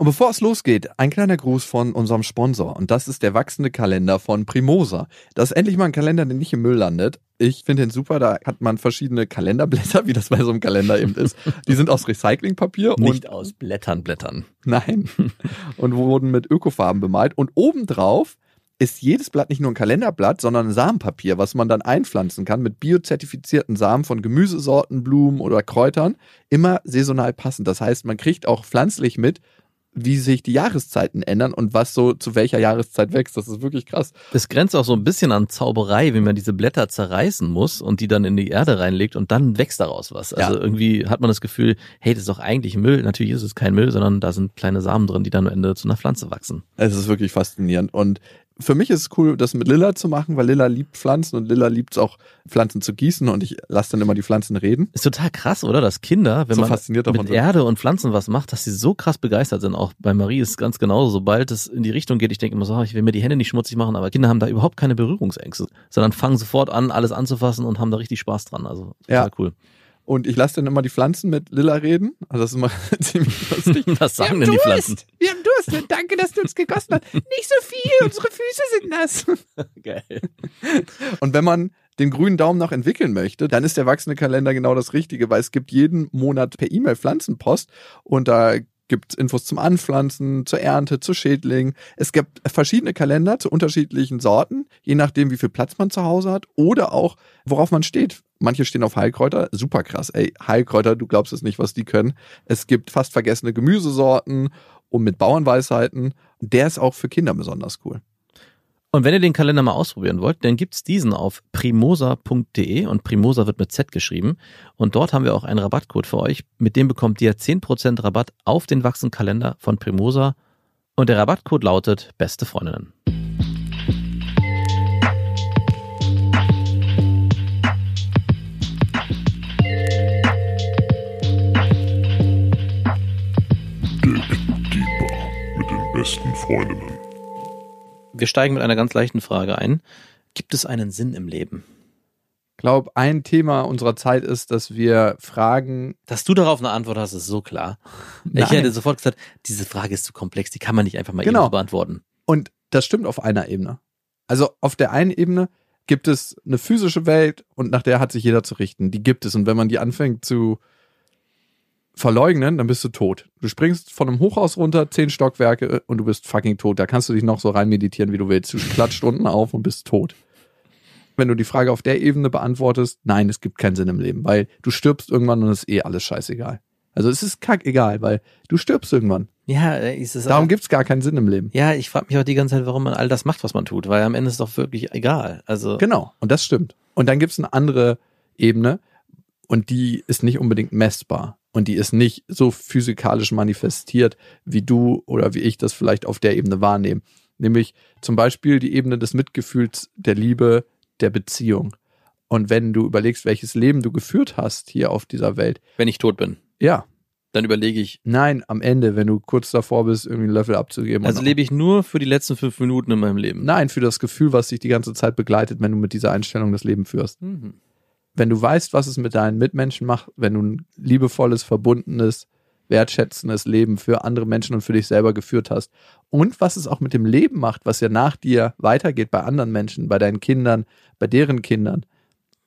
Und bevor es losgeht, ein kleiner Gruß von unserem Sponsor. Und das ist der wachsende Kalender von Primosa. Das ist endlich mal ein Kalender, der nicht im Müll landet. Ich finde den super. Da hat man verschiedene Kalenderblätter, wie das bei so einem Kalender eben ist. Die sind aus Recyclingpapier. Nicht aus Blättern, Blättern. Nein. Und wurden mit Ökofarben bemalt. Und obendrauf ist jedes Blatt nicht nur ein Kalenderblatt, sondern ein Samenpapier, was man dann einpflanzen kann mit biozertifizierten Samen von Gemüsesorten, Blumen oder Kräutern. Immer saisonal passend. Das heißt, man kriegt auch pflanzlich mit, wie sich die Jahreszeiten ändern und was so zu welcher Jahreszeit wächst. Das ist wirklich krass. Das grenzt auch so ein bisschen an Zauberei, wie man diese Blätter zerreißen muss und die dann in die Erde reinlegt und dann wächst daraus was. Also ja. irgendwie hat man das Gefühl, hey, das ist doch eigentlich Müll. Natürlich ist es kein Müll, sondern da sind kleine Samen drin, die dann am Ende zu einer Pflanze wachsen. Es ist wirklich faszinierend und für mich ist es cool, das mit Lilla zu machen, weil Lilla liebt Pflanzen und Lilla liebt es auch, Pflanzen zu gießen und ich lasse dann immer die Pflanzen reden. Ist total krass, oder? Dass Kinder, wenn so man mit Erde und Pflanzen was macht, dass sie so krass begeistert sind. Auch bei Marie ist es ganz genauso. Sobald es in die Richtung geht, ich denke immer so, oh, ich will mir die Hände nicht schmutzig machen, aber Kinder haben da überhaupt keine Berührungsängste, sondern fangen sofort an, alles anzufassen und haben da richtig Spaß dran. Also total ja. cool. Und ich lasse dann immer die Pflanzen mit Lilla reden. Also das ist immer ziemlich lustig. Was sagen denn die Pflanzen? Wir haben Durst. Danke, dass du uns gegossen hast. Nicht so viel, unsere Füße sind nass. Geil. Und wenn man den grünen Daumen noch entwickeln möchte, dann ist der wachsende Kalender genau das Richtige, weil es gibt jeden Monat per E-Mail Pflanzenpost und da gibt Infos zum Anpflanzen, zur Ernte, zu Schädlingen. Es gibt verschiedene Kalender zu unterschiedlichen Sorten, je nachdem, wie viel Platz man zu Hause hat oder auch, worauf man steht. Manche stehen auf Heilkräuter, super krass. Ey, Heilkräuter, du glaubst es nicht, was die können. Es gibt fast vergessene Gemüsesorten und mit Bauernweisheiten. Der ist auch für Kinder besonders cool. Und wenn ihr den Kalender mal ausprobieren wollt, dann gibt's diesen auf primosa.de und Primosa wird mit Z geschrieben. Und dort haben wir auch einen Rabattcode für euch. Mit dem bekommt ihr 10% Rabatt auf den Wachsenkalender von Primosa. Und der Rabattcode lautet Beste Freundinnen. Besten Freundinnen. Wir steigen mit einer ganz leichten Frage ein. Gibt es einen Sinn im Leben? Ich glaube, ein Thema unserer Zeit ist, dass wir fragen. Dass du darauf eine Antwort hast, ist so klar. Nein. Ich hätte sofort gesagt, diese Frage ist zu komplex, die kann man nicht einfach mal genau. eben beantworten. Und das stimmt auf einer Ebene. Also auf der einen Ebene gibt es eine physische Welt und nach der hat sich jeder zu richten. Die gibt es. Und wenn man die anfängt zu verleugnen, dann bist du tot. Du springst von einem Hochhaus runter, zehn Stockwerke und du bist fucking tot. Da kannst du dich noch so rein meditieren, wie du willst. Du klatscht unten auf und bist tot. Wenn du die Frage auf der Ebene beantwortest, nein, es gibt keinen Sinn im Leben, weil du stirbst irgendwann und es ist eh alles scheißegal. Also es ist kackegal, weil du stirbst irgendwann. Ja, ist es Darum gibt's gar keinen Sinn im Leben. Ja, ich frage mich auch die ganze Zeit, warum man all das macht, was man tut, weil am Ende ist es doch wirklich egal. Also Genau, und das stimmt. Und dann gibt's eine andere Ebene und die ist nicht unbedingt messbar und die ist nicht so physikalisch manifestiert, wie du oder wie ich das vielleicht auf der Ebene wahrnehmen. Nämlich zum Beispiel die Ebene des Mitgefühls, der Liebe, der Beziehung. Und wenn du überlegst, welches Leben du geführt hast hier auf dieser Welt. Wenn ich tot bin. Ja. Dann überlege ich. Nein, am Ende, wenn du kurz davor bist, irgendwie einen Löffel abzugeben. Also lebe ich nur für die letzten fünf Minuten in meinem Leben. Nein, für das Gefühl, was dich die ganze Zeit begleitet, wenn du mit dieser Einstellung das Leben führst. Mhm wenn du weißt, was es mit deinen Mitmenschen macht, wenn du ein liebevolles, verbundenes, wertschätzendes Leben für andere Menschen und für dich selber geführt hast und was es auch mit dem Leben macht, was ja nach dir weitergeht bei anderen Menschen, bei deinen Kindern, bei deren Kindern.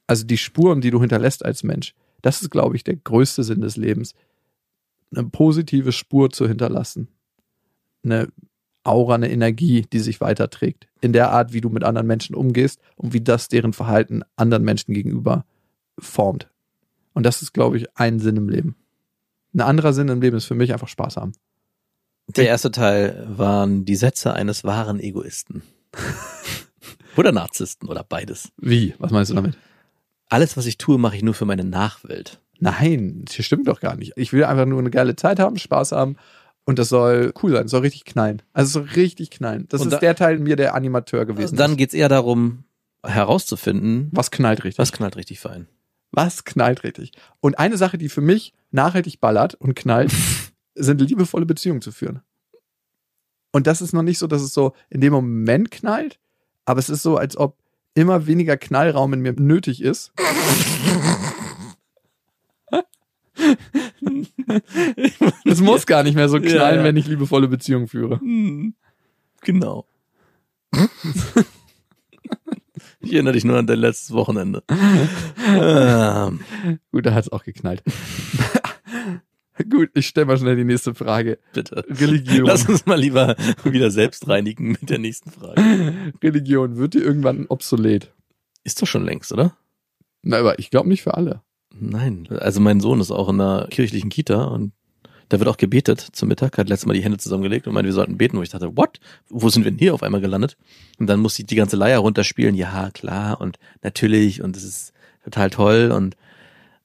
Also die Spuren, die du hinterlässt als Mensch, das ist, glaube ich, der größte Sinn des Lebens. Eine positive Spur zu hinterlassen. Eine Aura, eine Energie, die sich weiterträgt. In der Art, wie du mit anderen Menschen umgehst und wie das deren Verhalten anderen Menschen gegenüber formt. Und das ist, glaube ich, ein Sinn im Leben. Ein anderer Sinn im Leben ist für mich einfach Spaß haben. Der erste Teil waren die Sätze eines wahren Egoisten. oder Narzissten oder beides. Wie? Was meinst du damit? Alles, was ich tue, mache ich nur für meine Nachwelt. Nein, das stimmt doch gar nicht. Ich will einfach nur eine geile Zeit haben, Spaß haben und das soll cool sein, das soll richtig knallen. Also es soll richtig knallen. Das und ist da, der Teil in mir, der Animateur gewesen dann ist. Dann geht's eher darum, herauszufinden. Was knallt richtig? Was knallt richtig fein? Was knallt richtig? Und eine Sache, die für mich nachhaltig ballert und knallt, sind liebevolle Beziehungen zu führen. Und das ist noch nicht so, dass es so in dem Moment knallt, aber es ist so, als ob immer weniger Knallraum in mir nötig ist. Es muss gar nicht mehr so knallen, Ja, ja. wenn ich liebevolle Beziehungen führe. Hm, Genau. ich erinnere dich nur an dein letztes Wochenende. ähm, Gut, da hat's auch geknallt. Gut, ich stelle mal schnell die nächste Frage. bitte. Religion. Lass uns mal lieber wieder selbst reinigen mit der nächsten Frage. Religion, wird die irgendwann obsolet? Ist doch schon längst, oder? Na, aber ich glaube nicht für alle. Nein. Also mein Sohn ist auch in einer kirchlichen Kita und da wird auch gebetet zum Mittag, hat letztes Mal die Hände zusammengelegt und meinte, wir sollten beten, wo ich dachte, what? Wo sind wir denn hier auf einmal gelandet? Und dann muss ich die ganze Leier runterspielen, ja, klar und natürlich und es ist total toll und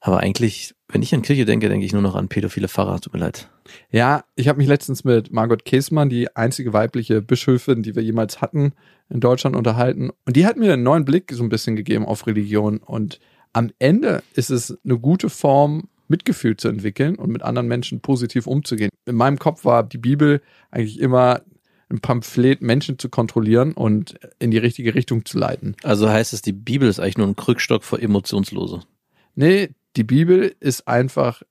aber eigentlich, wenn ich an Kirche denke, denke ich nur noch an pädophile Pfarrer, tut mir leid. Ja, ich habe mich letztens mit Margot Käßmann, die einzige weibliche Bischöfin, die wir jemals hatten, in Deutschland unterhalten. Und die hat mir einen neuen Blick so ein bisschen gegeben auf Religion. Und am Ende ist es eine gute Form, Mitgefühl zu entwickeln und mit anderen Menschen positiv umzugehen. In meinem Kopf war die Bibel eigentlich immer ein Pamphlet, Menschen zu kontrollieren und in die richtige Richtung zu leiten. Also heißt es, die Bibel ist eigentlich nur ein Krückstock für Emotionslose. Nee, die Bibel ist einfach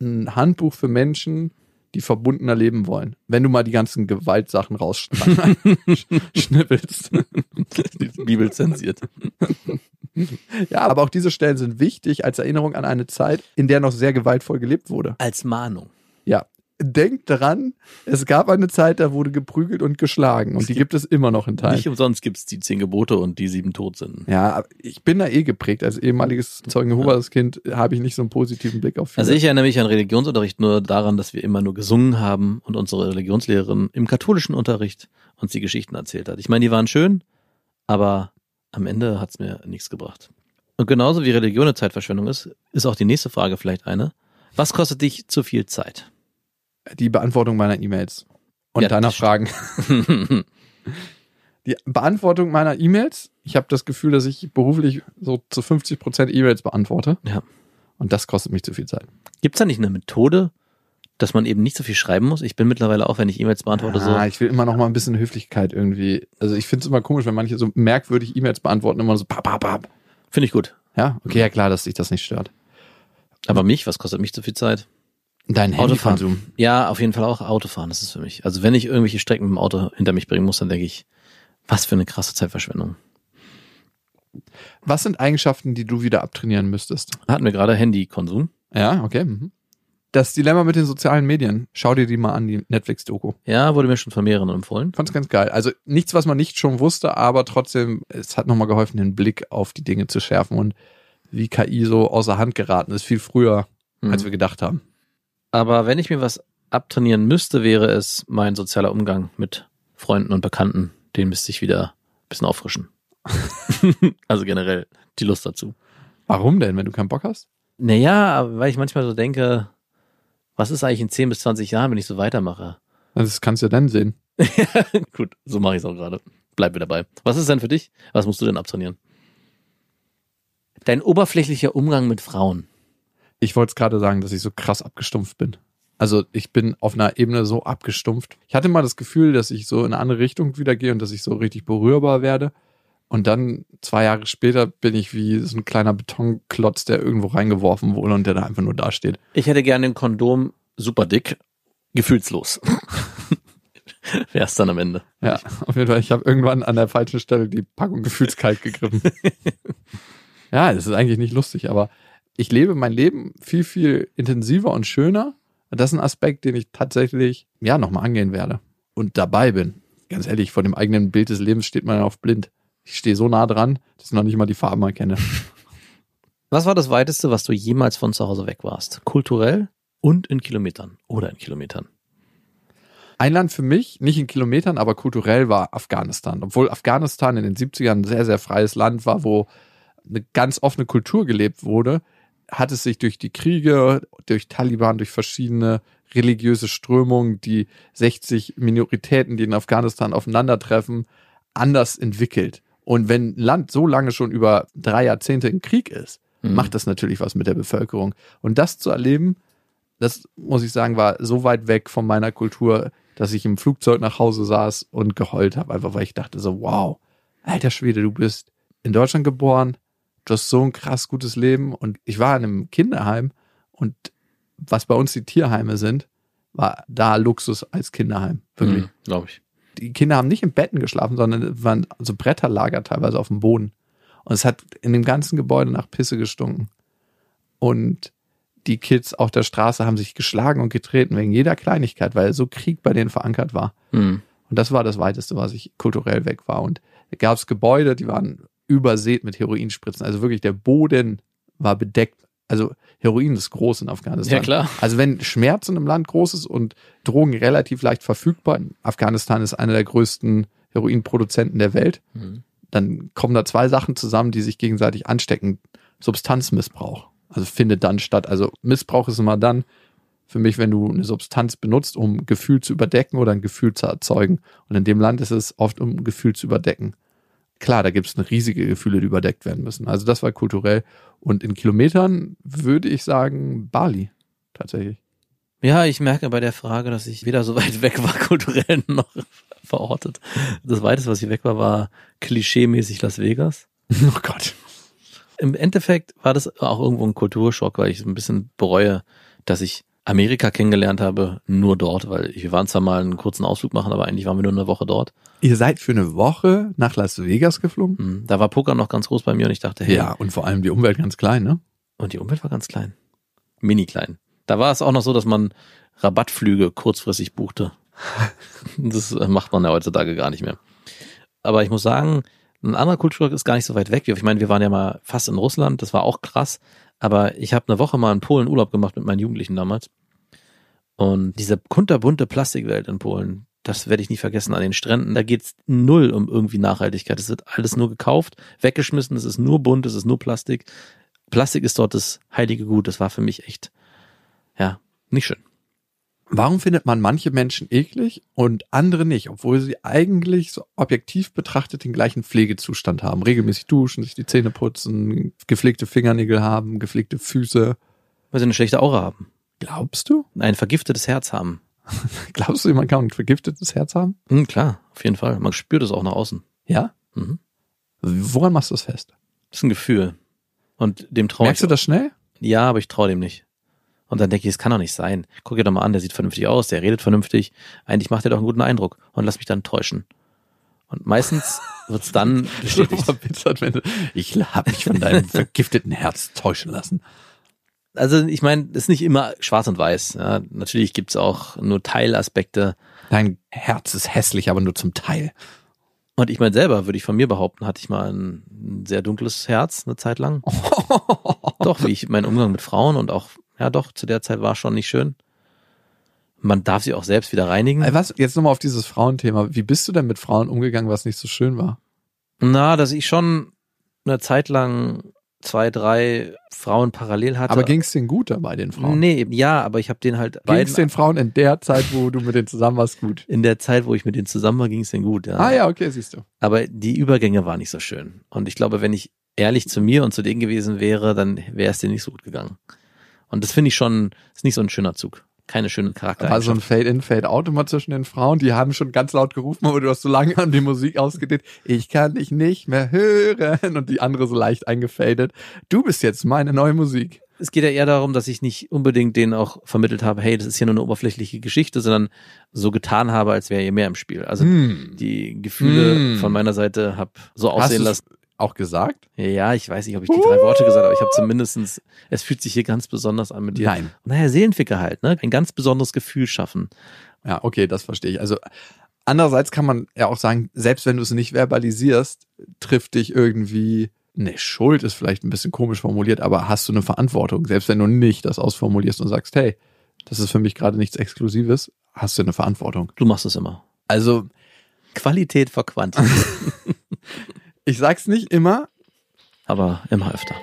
ein Handbuch für Menschen, die verbundener leben wollen. Wenn du mal die ganzen Gewaltsachen rausschnippelst. Die Bibel zensiert. ja, aber auch diese Stellen sind wichtig als Erinnerung an eine Zeit, in der noch sehr gewaltvoll gelebt wurde. Als Mahnung. Ja. Denkt dran, es gab eine Zeit, da wurde geprügelt und geschlagen und Es die gibt- gibt es immer noch in Teilen. Nicht umsonst gibt's die zehn Gebote und die sieben Todsünden. Ja, ich bin da eh geprägt. Als ehemaliges Zeugen Jehovas Kind habe ich nicht so einen positiven Blick auf viele. Also ich erinnere mich an Religionsunterricht nur daran, dass wir immer nur gesungen haben und unsere Religionslehrerin im katholischen Unterricht uns die Geschichten erzählt hat. Ich meine, die waren schön, aber am Ende hat's mir nichts gebracht. Und genauso wie Religion eine Zeitverschwendung ist, ist auch die nächste Frage vielleicht eine. Was kostet dich zu viel Zeit? Die Beantwortung meiner E-Mails und Ja, deiner Fragen. Die Beantwortung meiner E-Mails, ich habe das Gefühl, dass ich beruflich so zu 50 Prozent E-Mails beantworte. Ja. Und das kostet mich zu viel Zeit. Gibt's da nicht eine Methode, dass man eben nicht so viel schreiben muss? Ich bin mittlerweile auch, wenn ich E-Mails beantworte, Ah, so. ich will immer noch mal ein bisschen Höflichkeit irgendwie. Also ich finde es immer komisch, wenn manche so merkwürdig E-Mails beantworten, immer so pap, pap, pap. Finde ich gut. Ja, okay, ja klar, dass dich das nicht stört. Aber mich, was kostet mich zu viel Zeit? Dein Autofahren. Handykonsum. Ja, auf jeden Fall auch Autofahren, das ist für mich. Also wenn ich irgendwelche Strecken mit dem Auto hinter mich bringen muss, dann denke ich, was für eine krasse Zeitverschwendung. Was sind Eigenschaften, die du wieder abtrainieren müsstest? Hatten wir gerade Handykonsum. Ja, okay. Mhm. Das Dilemma mit den sozialen Medien. Schau dir die mal an, die Netflix-Doku. Ja, wurde mir schon von mehreren empfohlen. Fand's ganz geil. Also nichts, was man nicht schon wusste, aber trotzdem, es hat nochmal geholfen, den Blick auf die Dinge zu schärfen und wie KI so außer Hand geraten ist, viel früher, Hm. als wir gedacht haben. Aber wenn ich mir was abtrainieren müsste, wäre es mein sozialer Umgang mit Freunden und Bekannten. Den müsste ich wieder ein bisschen auffrischen. also generell die Lust dazu. Warum denn, wenn du keinen Bock hast? Naja, weil ich manchmal so denke, was ist eigentlich in 10 bis 20 Jahren, wenn ich so weitermache? Das kannst du dann sehen. Gut, so mache ich es auch gerade. Bleib mir dabei. Was ist denn für dich? Was musst du denn abtrainieren? Dein oberflächlicher Umgang mit Frauen. Ich wollte es gerade sagen, dass ich so krass abgestumpft bin. Also ich bin auf einer Ebene so abgestumpft. Ich hatte mal das Gefühl, dass ich so in eine andere Richtung wieder gehe und dass ich so richtig berührbar werde. Und dann zwei Jahre später bin ich wie so ein kleiner Betonklotz, der irgendwo reingeworfen wurde und der da einfach nur dasteht. Ich hätte gerne ein Kondom super dick, gefühlslos. Wer ist dann am Ende? Ja, auf jeden Fall. Ich habe irgendwann an der falschen Stelle die Packung gefühlskalt gegriffen. ja, es ist eigentlich nicht lustig, aber ich lebe mein Leben viel, viel intensiver und schöner. Das ist ein Aspekt, den ich tatsächlich, ja, nochmal angehen werde und dabei bin. Ganz ehrlich, vor dem eigenen Bild des Lebens steht man ja auf blind. Ich stehe so nah dran, dass ich noch nicht mal die Farben erkenne. Was war das weiteste, was du jemals von zu Hause weg warst? Kulturell und in Kilometern oder in Kilometern? Ein Land für mich, nicht in Kilometern, aber kulturell war Afghanistan. Obwohl Afghanistan in den 70ern ein sehr, sehr freies Land war, wo eine ganz offene Kultur gelebt wurde, hat es sich durch die Kriege, durch Taliban, durch verschiedene religiöse Strömungen, die 60 Minoritäten, die in Afghanistan aufeinandertreffen, anders entwickelt. Und wenn ein Land so lange schon über drei Jahrzehnte im Krieg ist, Mhm. macht das natürlich was mit der Bevölkerung. Und das zu erleben, das muss ich sagen, war so weit weg von meiner Kultur, dass ich im Flugzeug nach Hause saß und geheult habe, einfach weil ich dachte so, wow, alter Schwede, du bist in Deutschland geboren, du hast so ein krass gutes Leben und ich war in einem Kinderheim und was bei uns die Tierheime sind, war da Luxus als Kinderheim. Wirklich. Mhm, Glaube ich. Die Kinder haben nicht in Betten geschlafen, sondern es waren so Bretterlager teilweise auf dem Boden. Und es hat in dem ganzen Gebäude nach Pisse gestunken. Und die Kids auf der Straße haben sich geschlagen und getreten wegen jeder Kleinigkeit, weil so Krieg bei denen verankert war. Mhm. Und das war das Weiteste, was ich kulturell weg war. Und da gab es Gebäude, die waren übersät mit Heroinspritzen. Also wirklich der Boden war bedeckt. Also Heroin ist groß in Afghanistan. Ja, klar. Also wenn Schmerz in einem Land groß ist und Drogen relativ leicht verfügbar, Afghanistan ist einer der größten Heroinproduzenten der Welt, Mhm. dann kommen da zwei Sachen zusammen, die sich gegenseitig anstecken. Substanzmissbrauch. Also findet dann statt. Also Missbrauch ist immer dann für mich, wenn du eine Substanz benutzt, um Gefühl zu überdecken oder ein Gefühl zu erzeugen. Und in dem Land ist es oft, um Gefühl zu überdecken. Klar, da gibt es eine riesige Gefühle, die überdeckt werden müssen. Also das war kulturell. Und in Kilometern würde ich sagen Bali tatsächlich. Ja, ich merke bei der Frage, dass ich weder so weit weg war, kulturell noch verortet. Das weiteste, was ich weg war, war klischeemäßig Las Vegas. Oh Gott. Im Endeffekt war das auch irgendwo ein Kulturschock, weil ich so ein bisschen bereue, dass ich Amerika kennengelernt habe, nur dort, weil wir waren zwar mal einen kurzen Ausflug machen, aber eigentlich waren wir nur eine Woche dort. Ihr seid für eine Woche nach Las Vegas geflogen? Hm, Da war Poker noch ganz groß bei mir und ich dachte, hey, Ja, und vor allem die Umwelt ganz klein, ne? Und die Umwelt war ganz klein. Mini klein. Da war es auch noch so, dass man Rabattflüge kurzfristig buchte. Das äh, macht man ja heutzutage gar nicht mehr. Aber ich muss sagen, ein anderer Kulturschock ist gar nicht so weit weg. Ich meine, wir waren ja mal fast in Russland, das war auch krass. Aber ich habe eine Woche mal in Polen Urlaub gemacht mit meinen Jugendlichen damals. Und diese kunterbunte Plastikwelt in Polen, das werde ich nie vergessen. An den Stränden, da geht's null um irgendwie Nachhaltigkeit. Es wird alles nur gekauft, weggeschmissen, es ist nur bunt, es ist nur Plastik. Plastik ist dort das heilige Gut. Das war für mich echt, ja, nicht schön. Warum findet man manche Menschen eklig und andere nicht, obwohl sie eigentlich so objektiv betrachtet den gleichen Pflegezustand haben? Regelmäßig duschen, sich die Zähne putzen, gepflegte Fingernägel haben, gepflegte Füße. Weil sie eine schlechte Aura haben. Glaubst du? Ein vergiftetes Herz haben. Glaubst du, man kann ein vergiftetes Herz haben? Hm, klar, auf jeden Fall. Man spürt es auch nach außen. Ja? Mhm. Woran machst du das fest? Das ist ein Gefühl. Und dem traue ich. Merkst du das schnell? Ja, aber ich traue dem nicht. Und dann denke ich, es kann doch nicht sein. Guck dir doch mal an, der sieht vernünftig aus, der redet vernünftig. Eigentlich macht er doch einen guten Eindruck. Und lass mich dann täuschen. Und meistens wird's dann bestätigt. Ich habe mich von deinem vergifteten Herz täuschen lassen. Also ich meine, das ist nicht immer schwarz und weiß. Ja, natürlich gibt's auch nur Teilaspekte. Dein Herz ist hässlich, aber nur zum Teil. Und ich meine selber, würde ich von mir behaupten, hatte ich mal ein, ein sehr dunkles Herz eine Zeit lang. Doch, wie ich meinen Umgang mit Frauen und auch, ja doch, zu der Zeit war schon nicht schön. Man darf sie auch selbst wieder reinigen. Was, jetzt nochmal auf dieses Frauenthema. Wie bist du denn mit Frauen umgegangen, was nicht so schön war? Na, dass ich schon eine Zeit lang zwei, drei Frauen parallel hatte. Aber ging es denen gut dabei, den Frauen? Nee, ja, aber ich habe den halt Ging es den Frauen in der Zeit, wo du mit denen zusammen warst, gut? in der Zeit, wo ich mit denen zusammen war, ging es denen gut. Ja. Ah ja, okay, siehst du. Aber die Übergänge waren nicht so schön. Und ich glaube, wenn ich ehrlich zu mir und zu denen gewesen wäre, dann wäre es denen nicht so gut gegangen. Und das finde ich schon, ist nicht so ein schöner Zug. Keine schöne Charakter. War so ein Fade-in, Fade-out immer zwischen den Frauen. Die haben schon ganz laut gerufen, aber du hast so lange an die Musik ausgedehnt. Ich kann dich nicht mehr hören. Und die andere so leicht eingefadet. Du bist jetzt meine neue Musik. es geht ja eher darum, dass ich nicht unbedingt denen auch vermittelt habe, hey, das ist hier nur eine oberflächliche Geschichte, sondern so getan habe, als wäre hier mehr im Spiel. Also Hm. die Gefühle Hm. von meiner Seite habe so Hast aussehen lassen. Auch gesagt? Ja, ich weiß nicht, ob ich die drei Worte gesagt habe, aber ich habe zumindestens, es fühlt sich hier ganz besonders an mit dir. Nein. Naja, Seelenficker halt, ne? Ein ganz besonderes Gefühl schaffen. Ja, okay, das verstehe ich. Also andererseits kann man ja auch sagen, selbst wenn du es nicht verbalisierst, trifft dich irgendwie Ne, Schuld ist vielleicht ein bisschen komisch formuliert, aber hast du eine Verantwortung? Selbst wenn du nicht das ausformulierst und sagst, hey, das ist für mich gerade nichts Exklusives, hast du eine Verantwortung. Du machst es immer. Also, Qualität vor Quantität, Ich sag's nicht immer. Aber immer öfter.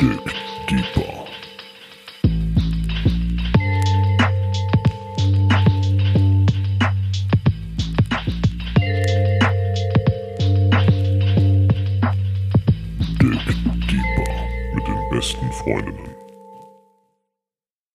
Dick Deeper. Dick Deeper mit den besten Freundinnen.